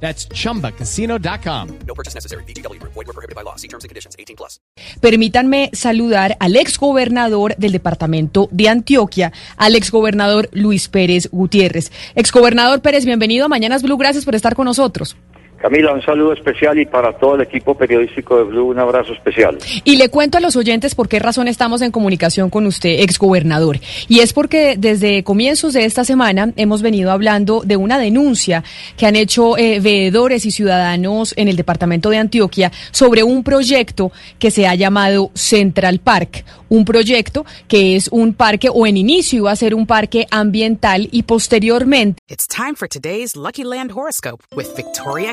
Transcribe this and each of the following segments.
That's chumbacasino.com. No purchase necessary. BGW. Void were prohibited by law. See terms and conditions. 18 plus. Permítanme saludar al exgobernador del departamento de Antioquia, al exgobernador Luis Pérez Gutiérrez. Exgobernador Pérez, bienvenido a Mañanas Blue. Gracias por estar con nosotros. Camila, un saludo especial y para todo el equipo periodístico de Blue un abrazo especial. Y le cuento a los oyentes por qué razón estamos en comunicación con usted, exgobernador. Y es porque desde comienzos de esta semana hemos venido hablando de una denuncia que han hecho eh, veedores y ciudadanos en el departamento de Antioquia sobre un proyecto que se ha llamado Central Park. Un proyecto que es un parque, o en inicio iba a ser un parque ambiental y posteriormente It's time for today's Lucky Land horoscope with Victoria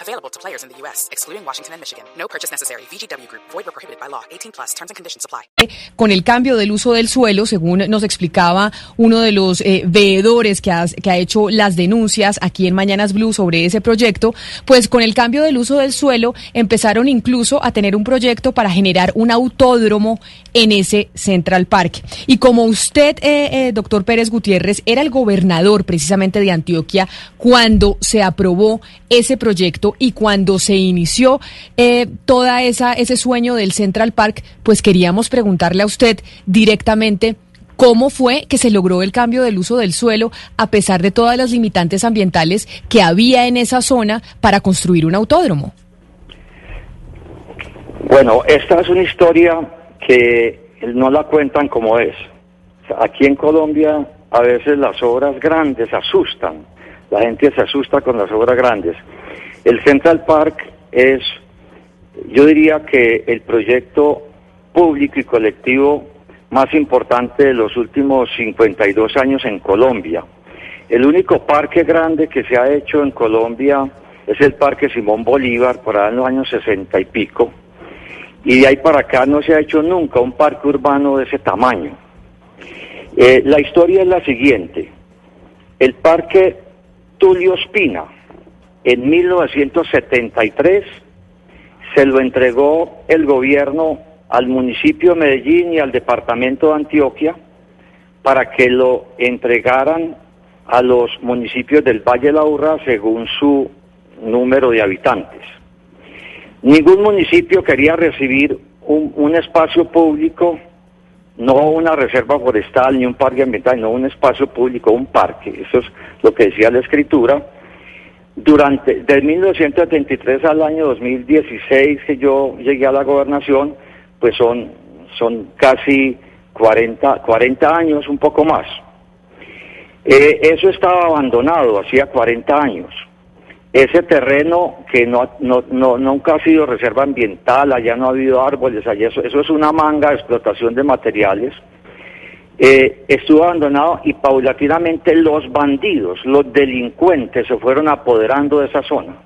Available to players in the U.S., excluding Washington and Michigan. No purchase necessary. VGW Group, void were prohibited by law. 18 plus terms and conditions con el cambio del uso del suelo, según nos explicaba uno de los eh, veedores que ha hecho las denuncias aquí en Mañanas Blue sobre ese proyecto, pues con el cambio del uso del suelo empezaron incluso a tener un proyecto para generar un autódromo en ese Central Park. Y como usted, eh, eh, doctor Pérez Gutiérrez, era el gobernador precisamente de Antioquia cuando se aprobó ese proyecto y cuando se inició eh, toda esa ese sueño del Central Park, pues queríamos preguntarle a usted directamente cómo fue que se logró el cambio del uso del suelo a pesar de todas las limitantes ambientales que había en esa zona para construir un autódromo. Bueno, esta es una historia que no la cuentan como es. Aquí en Colombia a veces las obras grandes asustan. La gente se asusta con las obras grandes. El Central Park es, yo diría que el proyecto público y colectivo más importante de los últimos 52 años en Colombia. El único parque grande que se ha hecho en Colombia es el Parque Simón Bolívar, por allá en los años 60 y pico. Y de ahí para acá no se ha hecho nunca un parque urbano de ese tamaño. Eh, la historia es la siguiente. El Parque Tulio Espina, en 1973, se lo entregó el gobierno al municipio de Medellín y al departamento de Antioquia para que lo entregaran a los municipios del Valle de la Urra según su número de habitantes. Ningún municipio quería recibir un, un espacio público, no una reserva forestal ni un parque ambiental, no un espacio público, un parque. Eso es lo que decía la escritura. Durante, de 1973 al año 2016 que yo llegué a la gobernación, pues son, son casi 40, 40 años, un poco más. Eh, eso estaba abandonado hacía 40 años. Ese terreno que no, no, no, nunca ha sido reserva ambiental, allá no ha habido árboles, allá eso, eso es una manga de explotación de materiales, eh, estuvo abandonado y paulatinamente los bandidos, los delincuentes se fueron apoderando de esa zona.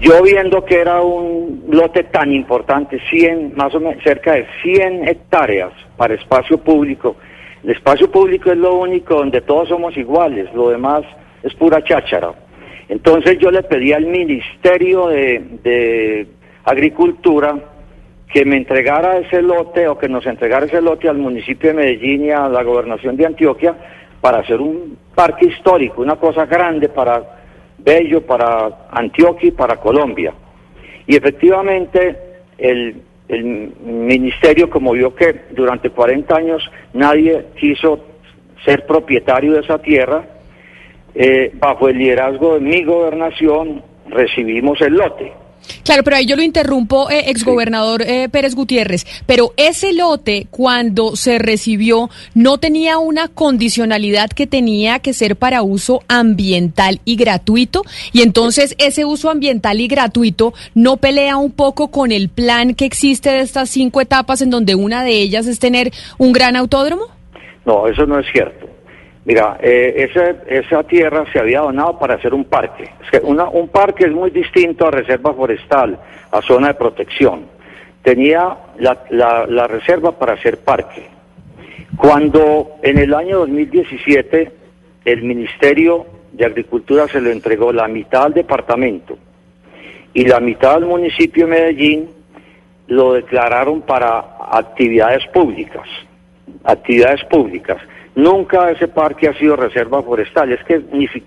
Yo viendo que era un lote tan importante, 100, más o menos cerca de 100 hectáreas para espacio público, el espacio público es lo único donde todos somos iguales, lo demás es pura cháchara. Entonces yo le pedí al Ministerio de, de Agricultura que me entregara ese lote o que nos entregara ese lote al municipio de Medellín y a la gobernación de Antioquia para hacer un parque histórico, una cosa grande para bello para Antioquia y para Colombia. Y efectivamente el, el ministerio, como vio que durante 40 años nadie quiso ser propietario de esa tierra, eh, bajo el liderazgo de mi gobernación recibimos el lote. Claro, pero ahí yo lo interrumpo, eh, exgobernador eh, Pérez Gutiérrez. Pero ese lote, cuando se recibió, no tenía una condicionalidad que tenía que ser para uso ambiental y gratuito. Y entonces ese uso ambiental y gratuito no pelea un poco con el plan que existe de estas cinco etapas, en donde una de ellas es tener un gran autódromo. No, eso no es cierto. Mira, eh, esa, esa tierra se había donado para hacer un parque. Es que una- un parque es muy distinto a reserva forestal, a zona de protección. Tenía la, la- la reserva para hacer parque. Cuando en el año 2017 el Ministerio de Agricultura se lo entregó la mitad al departamento y la mitad al municipio de Medellín, lo declararon para actividades públicas actividades públicas. Nunca ese parque ha sido reserva forestal. Es que ni si- eh,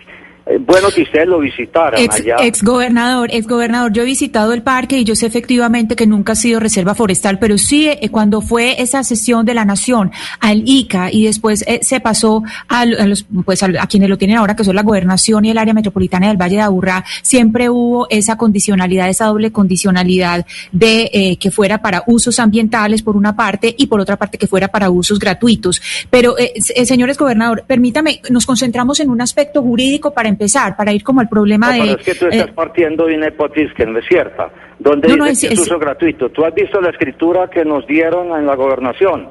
bueno que ustedes lo visitaran Ex, allá. ex gobernador, ex gobernador, yo he visitado el parque y yo sé efectivamente que nunca ha sido reserva forestal, pero sí eh, cuando fue esa sesión de la nación al ICA y después eh, se pasó a, lo- a los, pues a, a quienes lo tienen ahora, que son la gobernación y el área metropolitana del Valle de Aburrá, siempre hubo esa condicionalidad, esa doble condicionalidad de eh, que fuera para usos ambientales por una parte y por otra parte que fuera para usos gratuitos. Pero, eh, eh, señores gobernador, permítame, nos concentramos en un aspecto jurídico para empezar, para ir como al problema No, de... pero es que tú estás eh, partiendo de una hipótesis que no es cierta, donde No, no, es- que es, es- uso gratuito. ¿Tú has visto la escritura que nos dieron en la gobernación?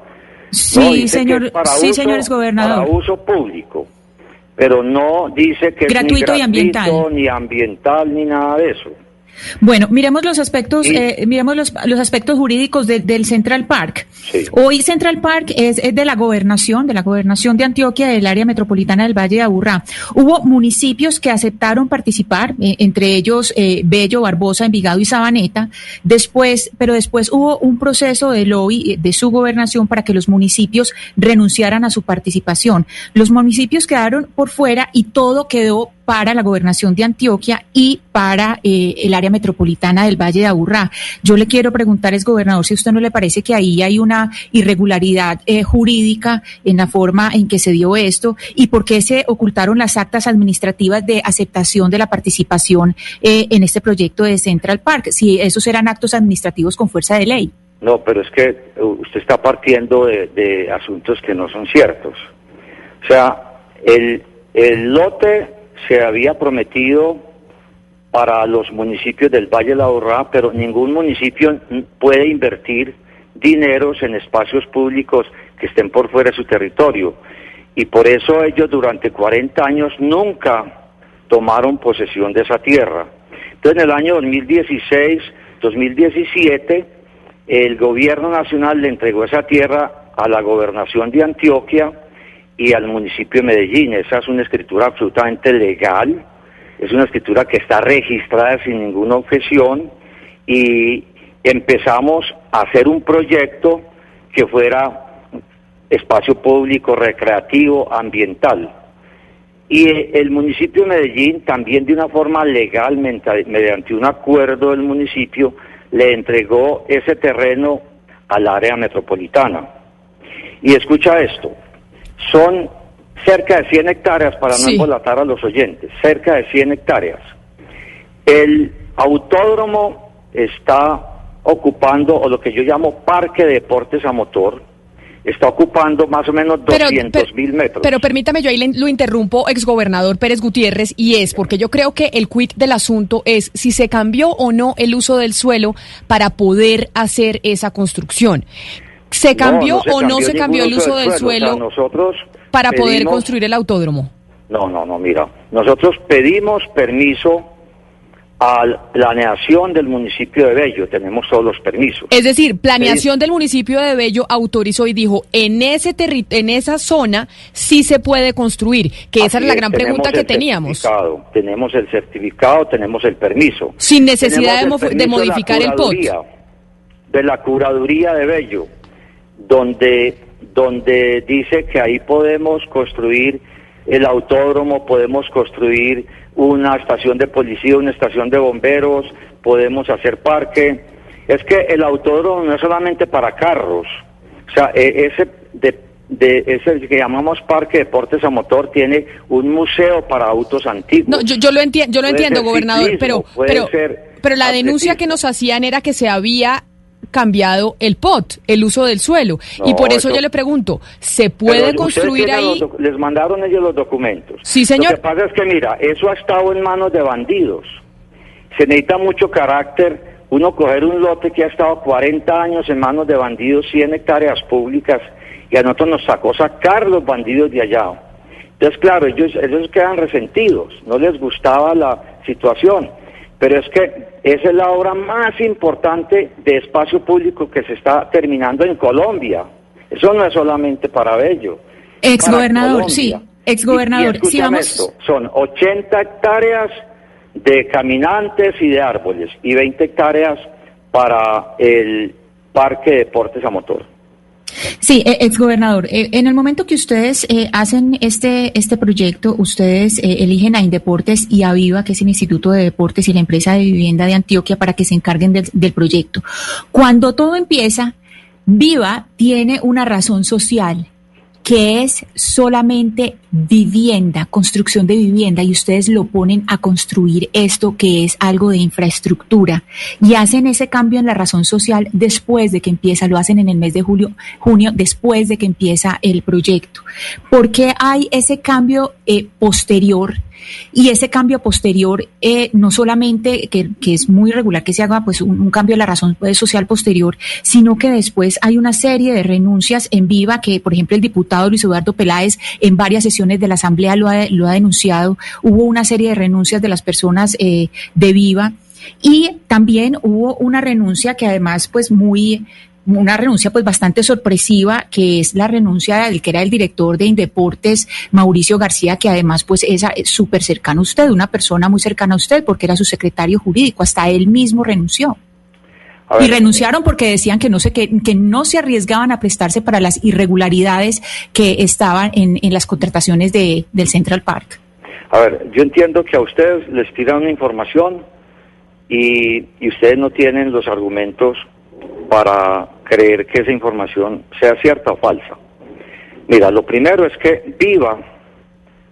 sí, señor, es para sí, uso- señores gobernador. Para uso público, pero no dice que Gratuito y es ni gratuito, ambiental. ni ambiental, ni nada de eso. Bueno, miremos los aspectos, Sí. eh, miremos los, los aspectos jurídicos de- del Central Park. Sí. Hoy Central Park es, es de la gobernación, de la gobernación de Antioquia, del área metropolitana del Valle de Aburrá. Hubo municipios que aceptaron participar, eh, entre ellos eh, Bello, Barbosa, Envigado y Sabaneta. Después, pero después hubo un proceso de lobby eh, de su gobernación para que los municipios renunciaran a su participación. Los municipios quedaron por fuera y todo quedó para la gobernación de Antioquia y para eh, el área metropolitana del Valle de Aburrá. Yo le quiero preguntar, es gobernador, si a usted no le parece que ahí hay una irregularidad eh, jurídica en la forma en que se dio esto y por qué se ocultaron las actas administrativas de aceptación de la participación eh, en este proyecto de Central Park, si esos eran actos administrativos con fuerza de ley. No, pero es que uh, usted está partiendo de, de asuntos que no son ciertos. O sea, el, el lote se había prometido para los municipios del Valle de la Borrá, pero ningún municipio puede invertir dineros en espacios públicos que estén por fuera de su territorio. Y por eso ellos durante 40 años nunca tomaron posesión de esa tierra. Entonces, en el año 2016, 2017, el gobierno nacional le entregó esa tierra a la gobernación de Antioquia y al municipio de Medellín. Esa es una escritura absolutamente legal, es una escritura que está registrada sin ninguna objeción y empezamos a hacer un proyecto que fuera espacio público, recreativo, ambiental. Y el municipio de Medellín también de una forma legal, mediante un acuerdo del municipio, le entregó ese terreno al área metropolitana. Y escucha esto, son cerca de 100 hectáreas, para no Sí. embolatar a los oyentes, cerca de 100 hectáreas. El autódromo está ocupando, o lo que yo llamo parque de deportes a motor, está ocupando más o menos 200 mil metros. Pero permítame, yo ahí le- lo interrumpo, exgobernador Pérez Gutiérrez, y es porque yo creo que el quid del asunto es si se cambió o no el uso del suelo para poder hacer esa construcción. ¿Se No, cambió se o no se cambió el uso del O sea, suelo nosotros para poder construir el autódromo? No, no, no, mira, nosotros pedimos permiso a la planeación del municipio de Bello, tenemos todos los permisos. Es decir, planeación del municipio de Bello autorizó y dijo, en ese terri- en esa zona sí se puede construir, que esa era la es, gran pregunta que teníamos. certificado, Tenemos el certificado, tenemos el permiso. Sin necesidad de modificar el POT. De la curaduría de Bello, donde, donde dice que ahí podemos construir el autódromo, podemos construir una estación de policía, una estación de bomberos, podemos hacer parque. Es que el autódromo no es solamente para carros, o sea, e- ese de, de ese que llamamos parque de deportes a motor tiene un museo para autos antiguos. No, yo, yo lo entiendo, yo lo Puede entiendo, gobernador, ciclismo, pero, pero la denuncia que nos hacían era que se había cambiado el POT, el uso del suelo. y por eso, eso- yo le pregunto, ¿se puede construir ahí? los les mandaron ellos los documentos. Sí, señor. Lo que pasa es que, mira, eso ha estado en manos de bandidos. Se necesita mucho carácter. Uno coger un lote que ha estado 40 años en manos de bandidos, 100 hectáreas públicas, y a nosotros nos sacó sacar los bandidos de allá. Entonces, claro, ellos, ellos quedan resentidos, no les gustaba la situación. Pero es que esa es la obra más importante de espacio público que se está terminando en Colombia. Eso no es solamente para Bello. Exgobernador, sí, exgobernador, Y- y sí, vamos- esto, son 80 hectáreas de caminantes y de árboles y 20 hectáreas para el Parque de Deportes a Motor. Sí, eh, exgobernador, eh, en el momento que ustedes eh, hacen este, este proyecto, ustedes eh, eligen a Indeportes y a Viva, que es el Instituto de Deportes y la empresa de vivienda de Antioquia, para que se encarguen del, del proyecto. Cuando todo empieza, Viva tiene una razón social que es solamente vivienda, construcción de vivienda, y ustedes lo ponen a construir esto que es algo de infraestructura, y hacen ese cambio en la razón social después de que empieza, lo hacen en el mes de julio, junio, después de que empieza el proyecto. ¿Por qué hay ese cambio eh, posterior? Y ese cambio posterior, eh, no solamente que, que es muy regular que se haga pues un, cambio de la razón pues, social posterior, sino que después hay una serie de renuncias en viva que, por ejemplo, el diputado Luis Eduardo Peláez en varias sesiones de la Asamblea lo ha, lo ha denunciado. Hubo una serie de renuncias de las personas eh, de viva. Y también hubo una renuncia que además pues muy una renuncia pues bastante sorpresiva que es la renuncia del que era el director de Indeportes Mauricio García que además pues es súper cercano a usted una persona muy cercana a usted porque era su secretario jurídico. Hasta él mismo renunció. Y renunciaron porque decían que no se que, que no se arriesgaban a prestarse para las irregularidades que estaban en, en las contrataciones de, del Central Park. A ver, yo entiendo que a ustedes les tiran una información y, y ustedes no tienen los argumentos para creer que esa información sea cierta o falsa. Mira, lo primero es que Viva,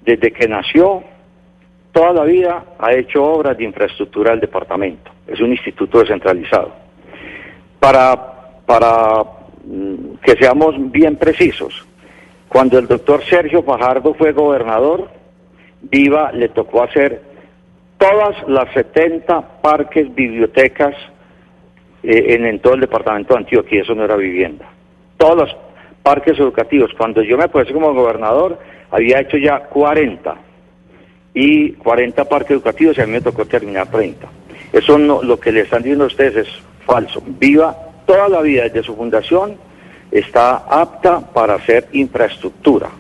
desde que nació, toda la vida ha hecho obras de infraestructura del departamento. Es un instituto descentralizado. Para, para mm, que seamos bien precisos, cuando el doctor Sergio Fajardo fue gobernador, Viva le tocó hacer todas las 70 parques, bibliotecas eh, en, en todo el departamento de Antioquia, eso no era vivienda. Todos los parques educativos. Cuando yo me puse como gobernador, había hecho ya 40 y 40 parques educativos y a mí me tocó terminar 30. Eso no, lo que le están diciendo a ustedes es falso. Viva toda la vida desde su fundación está apta para hacer infraestructura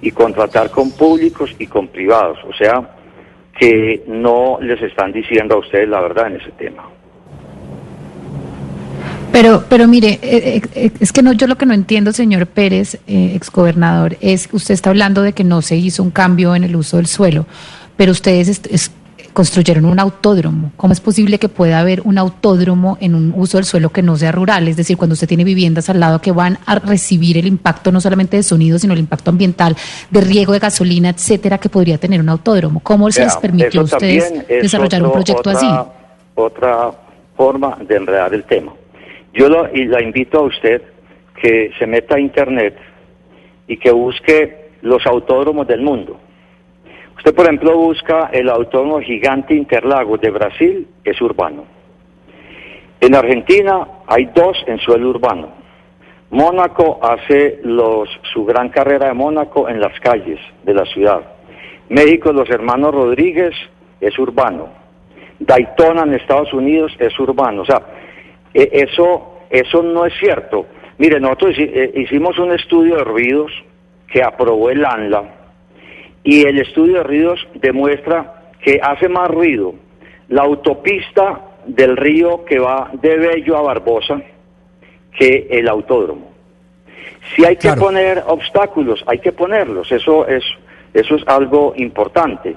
y contratar con públicos y con privados. O sea, que no les están diciendo a ustedes la verdad en ese tema. Pero, pero mire, eh, eh, es que no, yo lo que no entiendo, señor Pérez, eh, exgobernador, es que usted está hablando de que no se hizo un cambio en el uso del suelo, pero ustedes est- es- construyeron un autódromo. ¿Cómo es posible que pueda haber un autódromo en un uso del suelo que no sea rural? Es decir, cuando usted tiene viviendas al lado que van a recibir el impacto no solamente de sonido, sino el impacto ambiental, de riego de gasolina, etcétera, que podría tener un autódromo. ¿Cómo se les permitió a ustedes es desarrollar un proyecto otra, así? Otra forma de enredar el tema. Yo lo, y la invito a usted que se meta a internet y que busque los autódromos del mundo. Usted, por ejemplo, busca el autódromo gigante Interlagos de Brasil, es urbano. En Argentina hay dos en suelo urbano. Mónaco hace su gran carrera de Mónaco en las calles de la ciudad. México, los hermanos Rodríguez, es urbano. Daytona en Estados Unidos es urbano. O sea, eh, eso, eso no es cierto. Mire, nosotros eh, hicimos un estudio de ruidos que aprobó el ANLA y el estudio de ruidos demuestra que hace más ruido la autopista del río que va de Bello a Barbosa que el autódromo. Si hay que Claro. poner obstáculos, hay que ponerlos, eso es, eso es algo importante.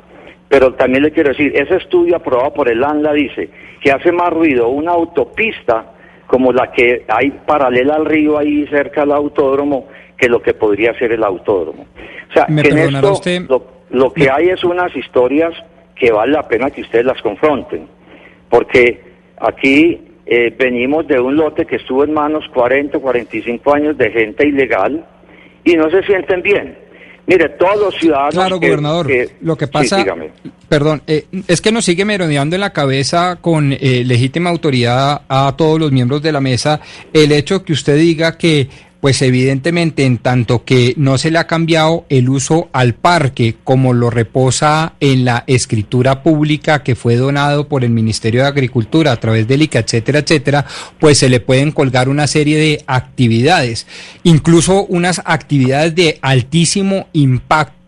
Pero también le quiero decir, ese estudio aprobado por el ANLA dice que hace más ruido una autopista como la que hay paralela al río ahí cerca del autódromo que lo que podría ser el autódromo. O sea, que en esto usted. lo, lo que hay es unas historias que vale la pena que ustedes las confronten, porque aquí eh, venimos de un lote que estuvo en manos 40, 45 años de gente ilegal y no se sienten bien. Mire, todos los ciudadanos... Claro, que- gobernador. que- lo que pasa, perdón, eh, es que nos sigue merodeando en la cabeza con eh, legítima autoridad a todos los miembros de la mesa el hecho que usted diga que, pues evidentemente, en tanto que no se le ha cambiado el uso al parque, como lo reposa en la escritura pública que fue donado por el Ministerio de Agricultura a través del ICA, etcétera, etcétera, pues se le pueden colgar una serie de actividades, incluso unas actividades de altísimo impacto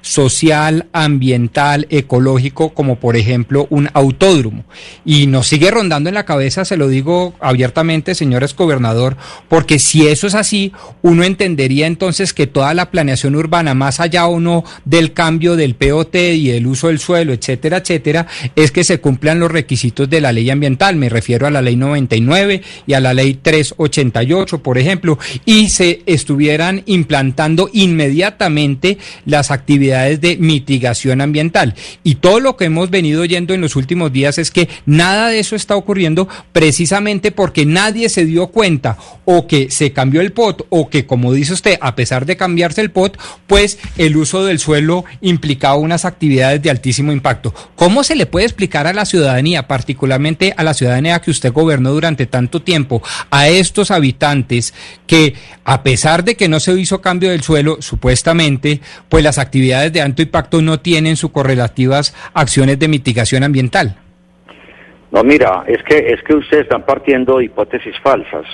social, ambiental, ecológico, como por ejemplo un autódromo. Y nos sigue rondando en la cabeza, se lo digo abiertamente, señores gobernador, porque si eso es así, uno entendería entonces que toda la planeación urbana, más allá o no del cambio del POT y el uso del suelo, etcétera, etcétera, es que se cumplan los requisitos de la ley ambiental. Me refiero a la ley 99 y a la ley 388, por ejemplo, y se estuvieran implantando inmediatamente las actividades de mitigación ambiental. Y todo lo que hemos venido oyendo en los últimos días es que nada de eso está ocurriendo precisamente porque nadie se dio cuenta o que se cambió el POT o que, como dice usted, a pesar de cambiarse el POT, pues el uso del suelo implicaba unas actividades de altísimo impacto. ¿Cómo se le puede explicar a la ciudadanía, particularmente a la ciudadanía que usted gobernó durante tanto tiempo, a estos habitantes que, a pesar de que no se hizo cambio del suelo, supuestamente, pues las actividades de alto impacto no tienen sus correlativas acciones de mitigación ambiental? No, mira, es que es que ustedes están partiendo hipótesis falsas.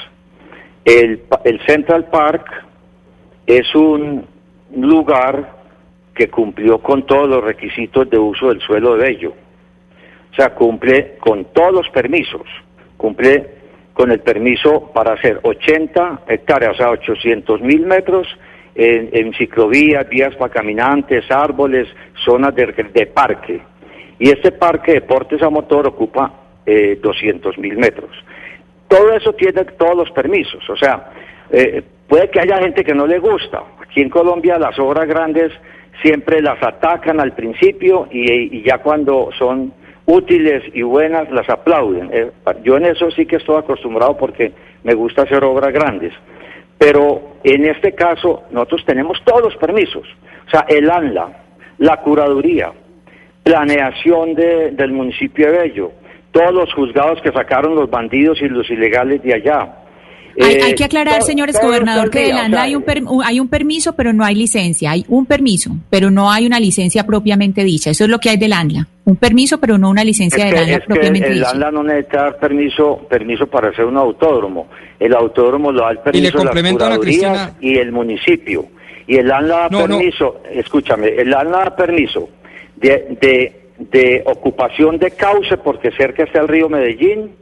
El, el Central Park es un lugar que cumplió con todos los requisitos de uso del suelo de Bello. O sea, cumple con todos los permisos. Cumple con el permiso para hacer 80 hectáreas, o sea, 800 mil metros en, ciclovías, vías para caminantes, árboles, zonas de, parque. Y este parque de deportes a motor ocupa eh, 200 mil metros. Todo eso tiene todos los permisos. O sea, eh, puede que haya gente que no le gusta. Aquí en Colombia las obras grandes siempre las atacan al principio y, y ya cuando son útiles y buenas las aplauden. Eh, yo en eso sí que estoy acostumbrado porque me gusta hacer obras grandes. Pero en este caso nosotros tenemos todos los permisos. O sea, el ANLA, la curaduría, planeación de- del municipio de Bello, todos los juzgados que sacaron los bandidos y los ilegales de allá. Hay, Eh, hay que aclarar, todo- señores todo gobernador, está al que del día, o ANLA sea, hay un, per- un- hay un permiso, pero no hay licencia. Hay un permiso, pero no hay una licencia propiamente dicha. Eso es lo que hay del ANLA. Un permiso, pero no una licencia Es del ANLA es que propiamente el dicha. ANLA no necesita dar permiso, permiso para hacer un autódromo. El autódromo lo da el permiso las Ana curadurías Cristina. y el municipio. Y el ANLA da No, no. permiso, escúchame, el ANLA da permiso de, de, de ocupación de cauce porque cerca está el río Medellín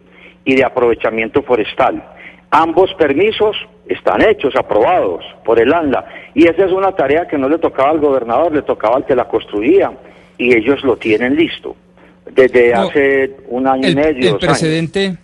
y de aprovechamiento forestal. Ambos permisos están hechos, aprobados por el ANLA. Y esa es una tarea que no le tocaba al gobernador, le tocaba al que la construía. Y ellos lo tienen listo. Desde No, hace un año y medio. el años. precedente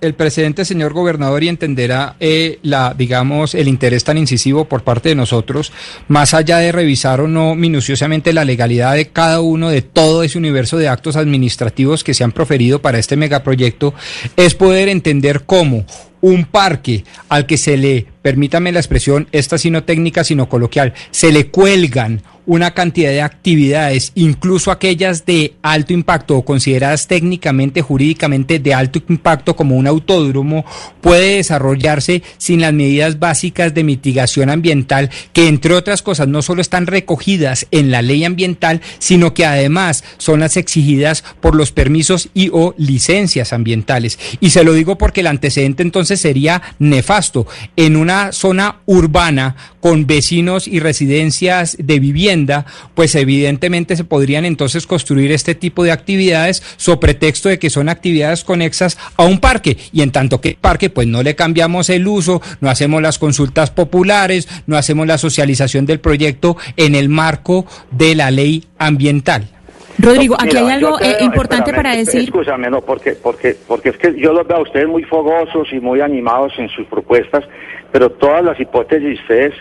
el precedente señor gobernador y entenderá eh, la digamos el interés tan incisivo por parte de nosotros más allá de revisar o no minuciosamente la legalidad de cada uno de todo ese universo de actos administrativos que se han proferido para este megaproyecto es poder entender cómo un parque al que se le permítame la expresión esta sí no técnica sino coloquial se le cuelgan una cantidad de actividades, incluso aquellas de alto impacto o consideradas técnicamente, jurídicamente de alto impacto como un autódromo, puede desarrollarse sin las medidas básicas de mitigación ambiental que, entre otras cosas, no solo están recogidas en la ley ambiental, sino que además son las exigidas por los permisos y o licencias ambientales. Y se lo digo porque el antecedente entonces sería nefasto. En una zona urbana con vecinos y residencias de vivienda, pues evidentemente se podrían entonces construir este tipo de actividades so pretexto de que son actividades conexas a un parque y en tanto que parque pues no le cambiamos el uso, no hacemos las consultas populares, no hacemos la socialización del proyecto en el marco de la ley ambiental. Rodrigo, aquí Mira, hay algo eh, importante espérame, para es- decir. Escúchame, no, porque, porque, porque es que yo los veo a ustedes muy fogosos y muy animados en sus propuestas, pero todas las hipótesis de ustedes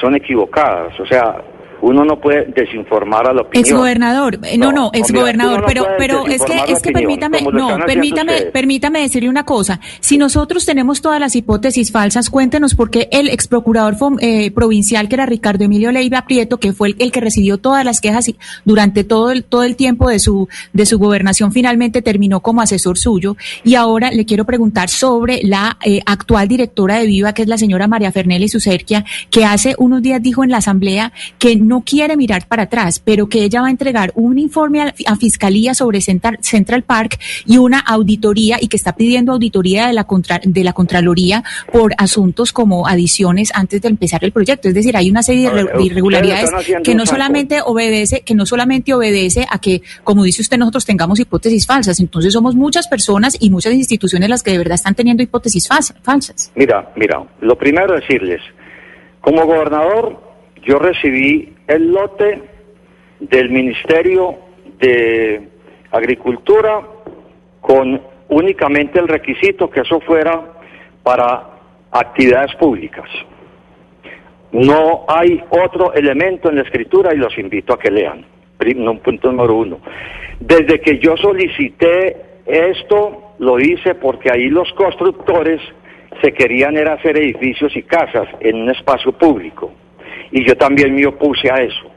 son equivocadas. O sea, uno no puede desinformar a la opinión. Exgobernador, eh, no, no, No, exgobernador, pero, no puede pero es que, es que permítame, no, permítame, ustedes. permítame decirle una cosa. Si nosotros tenemos todas las hipótesis falsas, cuéntenos por qué el ex procurador provincial, que era Ricardo Emilio Leiva Prieto, que fue el, el que recibió todas las quejas y durante todo el, todo el tiempo de su, de su gobernación, finalmente terminó como asesor suyo. Y ahora le quiero preguntar sobre la eh, actual directora de Viva, que es la señora María Fernelli Sucerquia, que hace unos días dijo en la asamblea que no quiere mirar para atrás, pero que ella va a entregar un informe a, a Fiscalía sobre Central, Central, Park y una auditoría y que está pidiendo auditoría de la, contra, de la Contraloría por asuntos como adiciones antes de empezar el proyecto. Es decir, hay una serie de, de irregularidades que no solamente obedece, que no solamente obedece a que, como dice usted, nosotros tengamos hipótesis falsas. Entonces somos muchas personas y muchas instituciones las que de verdad están teniendo hipótesis falsas. Mira, mira, lo primero decirles, como gobernador, yo recibí el lote del Ministerio de Agricultura con únicamente el requisito que eso fuera para actividades públicas. No hay otro elemento en la escritura y los invito a que lean. Punto número uno. Desde que yo solicité esto, lo hice porque ahí los constructores se querían era hacer edificios y casas en un espacio público. Y yo también me opuse a eso.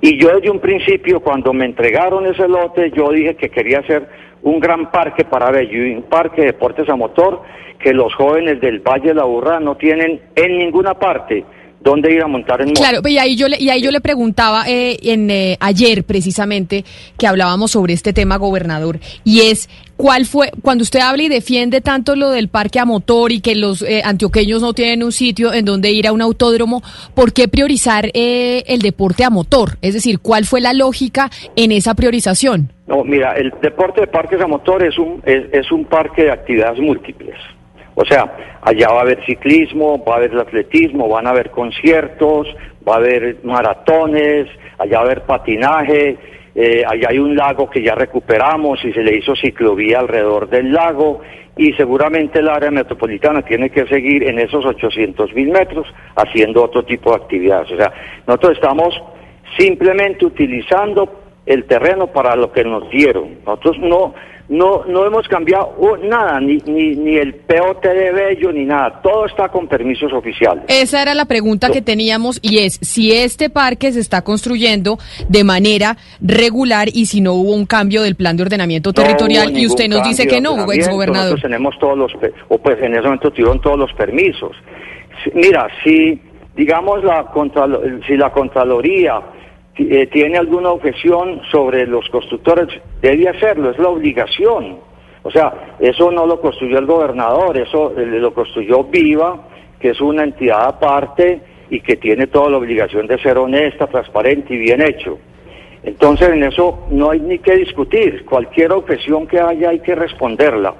Y yo desde un principio, cuando me entregaron ese lote, yo dije que quería hacer un gran parque para Bello un parque de deportes a motor que los jóvenes del Valle de la Burra no tienen en ninguna parte dónde ir a montar en moto. Claro, y ahí yo le, y ahí yo le preguntaba eh, en eh, ayer precisamente que hablábamos sobre este tema, gobernador, y es cuál fue cuando usted habla y defiende tanto lo del parque a motor y que los eh, antioqueños no tienen un sitio en donde ir a un autódromo, ¿por qué priorizar eh, el deporte a motor? Es decir, ¿cuál fue la lógica en esa priorización? No, mira, el deporte de parques a motor es un es, es un parque de actividades múltiples. O sea, allá va a haber ciclismo, va a haber atletismo, van a haber conciertos, va a haber maratones, allá va a haber patinaje, eh, allá hay un lago que ya recuperamos y se le hizo ciclovía alrededor del lago y seguramente el área metropolitana tiene que seguir en esos 800 mil metros haciendo otro tipo de actividades. O sea, nosotros estamos simplemente utilizando el terreno para lo que nos dieron. Nosotros no no no hemos cambiado nada, ni, ni, ni el POT de Bello, ni nada. Todo está con permisos oficiales. Esa era la pregunta que teníamos y es si este parque se está construyendo de manera regular y si no hubo un cambio del plan de ordenamiento territorial y usted nos dice que no, exgobernador. Nosotros tenemos todos los, o pues en ese momento tuvieron todos los permisos. Si, mira, si digamos la Contralo, si la Contraloría eh, tiene alguna objeción sobre los constructores, debe hacerlo, es la obligación. O sea, eso no lo construyó el gobernador, eso eh, lo construyó Viva, que es una entidad aparte y que tiene toda la obligación de ser honesta, transparente y bien hecho. Entonces, en eso no hay ni que discutir. Cualquier objeción que haya hay que responderla.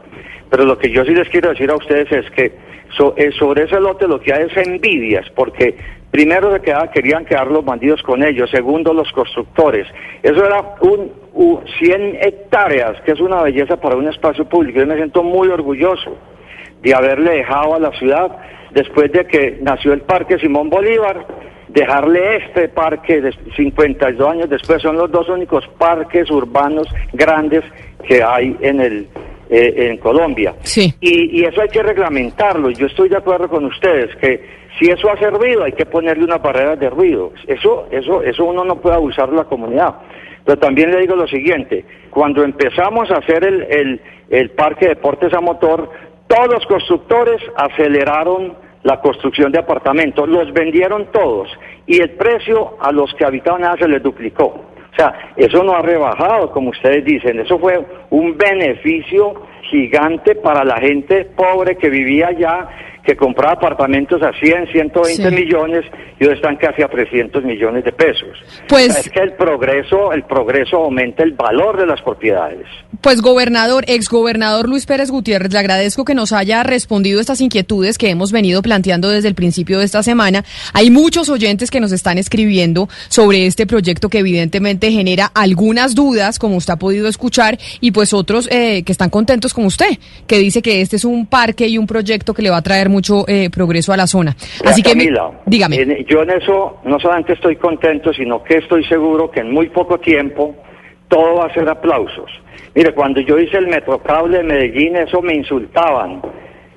Pero lo que yo sí les quiero decir a ustedes es que eh, sobre ese lote lo que hay es envidias, porque primero se quedaba, querían quedar los bandidos con ellos, segundo los constructores. Eso era un, un 100 hectáreas, que es una belleza para un espacio público. Yo me siento muy orgulloso de haberle dejado a la ciudad, después de que nació el Parque Simón Bolívar, dejarle este parque de 52 años después, son los dos únicos parques urbanos grandes que hay en el eh, en Colombia. Sí. Y, y eso hay que reglamentarlo. Yo estoy de acuerdo con ustedes que si eso hace ruido hay que ponerle una barrera de ruido. Eso, eso, eso uno no puede abusar de la comunidad. Pero también le digo lo siguiente, cuando empezamos a hacer el, el, el parque de deportes a motor, todos los constructores aceleraron la construcción de apartamentos, los vendieron todos y el precio a los que habitaban allá se les duplicó. O sea, eso no ha rebajado, como ustedes dicen, eso fue un beneficio gigante para la gente pobre que vivía allá, que compraba apartamentos a 100, 120 Sí. millones y hoy están casi a 300 millones de pesos. Pues- O sea, es que el progreso, el progreso aumenta el valor de las propiedades. Pues gobernador, exgobernador Luis Pérez Gutiérrez, le agradezco que nos haya respondido estas inquietudes que hemos venido planteando desde el principio de esta semana. Hay muchos oyentes que nos están escribiendo sobre este proyecto que evidentemente genera algunas dudas, como usted ha podido escuchar, y pues otros eh, que están contentos como usted, que dice que este es un parque y un proyecto que le va a traer mucho eh, progreso a la zona. Así que, mi- Camila, dígame. en- yo en eso no solamente estoy contento, sino que estoy seguro que en muy poco tiempo todo va a ser aplausos. Mire, cuando yo hice el metrocable de Medellín, eso me insultaban,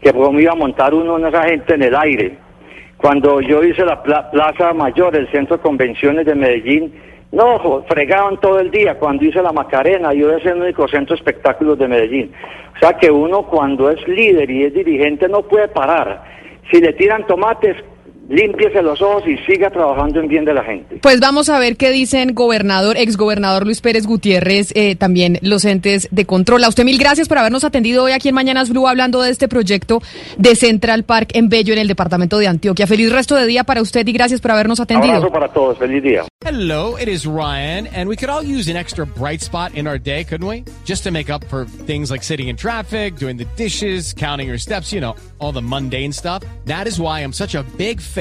que cómo iba a montar uno en esa gente en el aire. Cuando yo hice la pla- Plaza Mayor, el centro de convenciones de Medellín, no, fregaban todo el día. Cuando hice la Macarena, yo es el único centro de espectáculos de Medellín. O sea que uno cuando es líder y es dirigente no puede parar. Si le tiran tomates, límpiese los ojos y siga trabajando en bien de la gente. Pues vamos a ver qué dicen gobernador, exgobernador Luis Pérez Gutiérrez, eh, también los entes de control. A usted mil gracias por habernos atendido hoy aquí en Mañanas Blue hablando de este proyecto de Central Park en Bello, en el departamento de Antioquia. Feliz resto de día para usted y gracias por habernos atendido. Abrazo para todos, feliz día. Hello, it is Ryan, and we could all use an extra bright spot in our day, couldn't we? Just to make up for things like sitting in traffic, doing the dishes, counting your steps, you know, all the mundane stuff. That is why I'm such a big fan